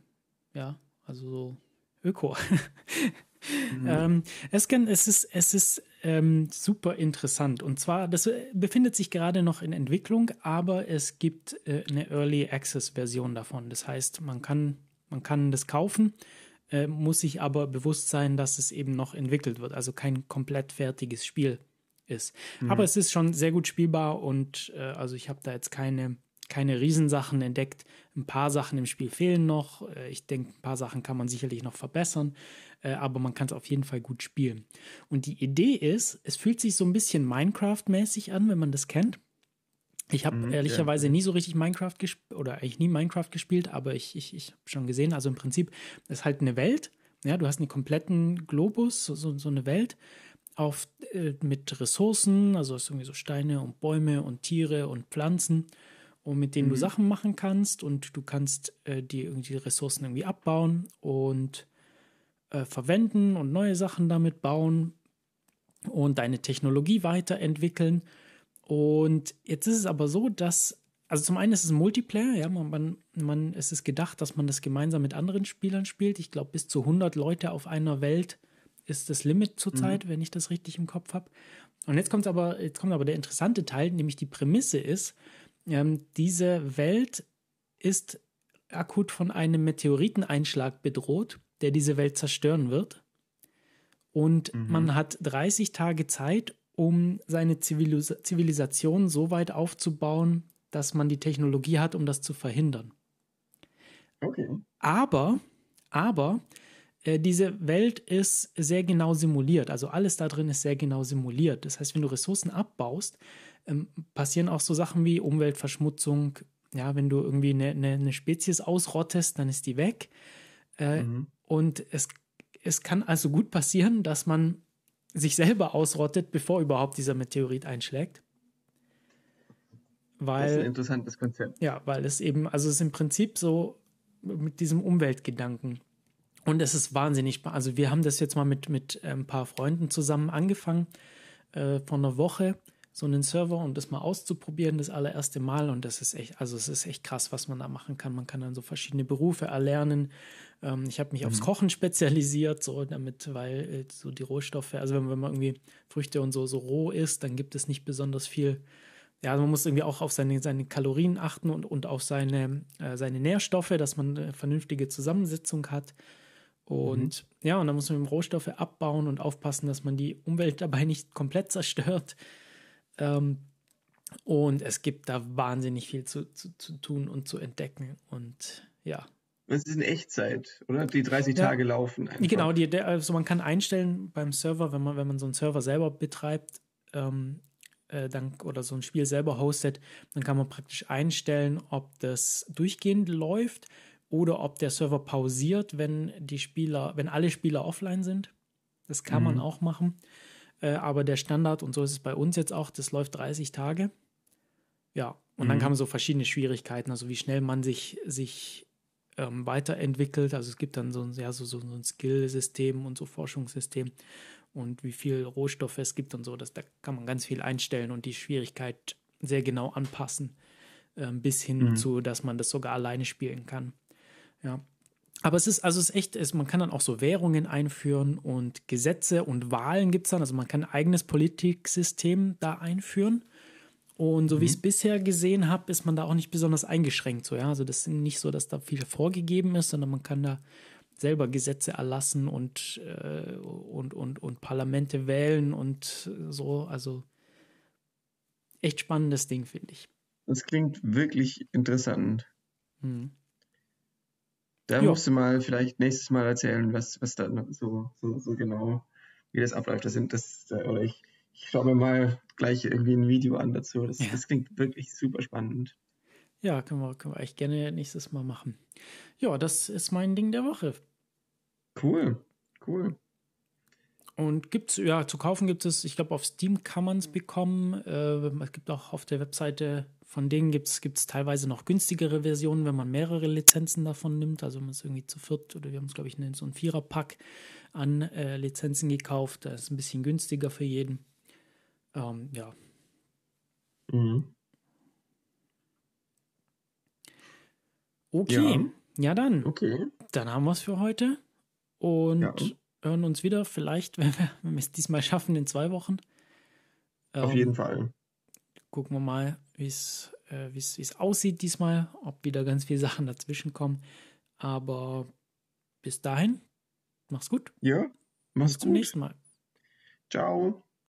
ja, also so Öko. mhm. ähm, es, kann, es ist, es ist ähm, super interessant. Und zwar, das befindet sich gerade noch in Entwicklung, aber es gibt äh, eine Early Access Version davon. Das heißt, man kann man kann das kaufen, äh, muss sich aber bewusst sein, dass es eben noch entwickelt wird, also kein komplett fertiges Spiel ist. Mhm. Aber es ist schon sehr gut spielbar und äh, also ich habe da jetzt keine, keine Riesensachen entdeckt. Ein paar Sachen im Spiel fehlen noch. Äh, ich denke, ein paar Sachen kann man sicherlich noch verbessern, äh, aber man kann es auf jeden Fall gut spielen. Und die Idee ist, es fühlt sich so ein bisschen Minecraft-mäßig an, wenn man das kennt. Ich habe mhm, ehrlicherweise ja. nie so richtig Minecraft gespielt oder eigentlich nie Minecraft gespielt, aber ich, ich, ich habe schon gesehen, also im Prinzip ist halt eine Welt. Ja, du hast einen kompletten Globus, so, so eine Welt auf, äh, mit Ressourcen, also hast irgendwie so Steine und Bäume und Tiere und Pflanzen, und mit denen mhm. du Sachen machen kannst und du kannst äh, die irgendwie Ressourcen irgendwie abbauen und äh, verwenden und neue Sachen damit bauen und deine Technologie weiterentwickeln. Und jetzt ist es aber so, dass, also zum einen ist es ein Multiplayer, ja, man, man, man es ist gedacht, dass man das gemeinsam mit anderen Spielern spielt. Ich glaube, bis zu 100 Leute auf einer Welt ist das Limit zurzeit, mhm. wenn ich das richtig im Kopf habe. Und jetzt kommt aber, jetzt kommt aber der interessante Teil, nämlich die Prämisse ist, ähm, diese Welt ist akut von einem Meteoriteneinschlag bedroht, der diese Welt zerstören wird. Und mhm. man hat 30 Tage Zeit, um seine Zivilis Zivilisation so weit aufzubauen, dass man die Technologie hat, um das zu verhindern. Okay. Aber, aber äh, diese Welt ist sehr genau simuliert. Also alles da drin ist sehr genau simuliert. Das heißt, wenn du Ressourcen abbaust, ähm, passieren auch so Sachen wie Umweltverschmutzung. Ja, wenn du irgendwie eine, eine, eine Spezies ausrottest, dann ist die weg. Äh, mhm. Und es, es kann also gut passieren, dass man sich selber ausrottet, bevor überhaupt dieser Meteorit einschlägt. Weil, das ist ein interessantes Konzept. Ja, weil es eben, also es ist im Prinzip so mit diesem Umweltgedanken. Und es ist wahnsinnig, also wir haben das jetzt mal mit, mit ein paar Freunden zusammen angefangen, äh, vor einer Woche. So einen Server und das mal auszuprobieren, das allererste Mal. Und das ist echt, also es ist echt krass, was man da machen kann. Man kann dann so verschiedene Berufe erlernen. Ähm, ich habe mich mhm. aufs Kochen spezialisiert, so damit, weil äh, so die Rohstoffe, also wenn, wenn man irgendwie Früchte und so, so roh isst, dann gibt es nicht besonders viel. Ja, also man muss irgendwie auch auf seine, seine Kalorien achten und, und auf seine, äh, seine Nährstoffe, dass man eine vernünftige Zusammensetzung hat. Und mhm. ja, und dann muss man Rohstoffe abbauen und aufpassen, dass man die Umwelt dabei nicht komplett zerstört. Ähm, und es gibt da wahnsinnig viel zu, zu, zu tun und zu entdecken. Und ja. Es ist in Echtzeit, oder? Die 30 ja, Tage laufen. Einfach. Genau, die, also man kann einstellen beim Server, wenn man, wenn man so einen Server selber betreibt, ähm, äh, dann, oder so ein Spiel selber hostet, dann kann man praktisch einstellen, ob das durchgehend läuft oder ob der Server pausiert, wenn die Spieler, wenn alle Spieler offline sind. Das kann mhm. man auch machen. Äh, aber der Standard, und so ist es bei uns jetzt auch, das läuft 30 Tage. Ja, und mhm. dann kamen so verschiedene Schwierigkeiten, also wie schnell man sich, sich ähm, weiterentwickelt. Also es gibt dann so ein, ja, so, so, so ein Skill-System und so Forschungssystem und wie viel Rohstoffe es gibt und so. Das, da kann man ganz viel einstellen und die Schwierigkeit sehr genau anpassen, äh, bis hin mhm. zu, dass man das sogar alleine spielen kann. Ja. Aber es ist, also es ist echt, es, man kann dann auch so Währungen einführen und Gesetze und Wahlen gibt es dann. Also man kann ein eigenes Politiksystem da einführen. Und so mhm. wie ich es bisher gesehen habe, ist man da auch nicht besonders eingeschränkt. So, ja? Also das ist nicht so, dass da viel vorgegeben ist, sondern man kann da selber Gesetze erlassen und, äh, und, und, und Parlamente wählen und so. Also echt spannendes Ding, finde ich. Das klingt wirklich interessant. Mhm. Da jo. musst du mal vielleicht nächstes Mal erzählen, was, was da so, so, so genau, wie das abläuft. Das sind das, oder ich, ich schaue mir mal gleich irgendwie ein Video an dazu. Das, ja. das klingt wirklich super spannend. Ja, können wir, können wir echt gerne nächstes Mal machen. Ja, das ist mein Ding der Woche. Cool, cool. Und gibt's, ja, zu kaufen gibt es, ich glaube, auf Steam kann man es bekommen. Äh, es gibt auch auf der Webseite von denen gibt es teilweise noch günstigere Versionen, wenn man mehrere Lizenzen davon nimmt. Also wenn man es irgendwie zu viert oder wir haben es, glaube ich, in so ein Viererpack an äh, Lizenzen gekauft. Das ist ein bisschen günstiger für jeden. Ähm, ja. Mhm. Okay. Ja. ja, dann. Okay. Dann haben wir es für heute. Und ja. Hören uns wieder, vielleicht, wenn wir, wenn wir es diesmal schaffen, in zwei Wochen. Auf ähm, jeden Fall gucken wir mal, wie es äh, aussieht diesmal, ob wieder ganz viele Sachen dazwischen kommen. Aber bis dahin, mach's gut. Ja, mach's Bis gut. Bis zum nächsten Mal. Ciao.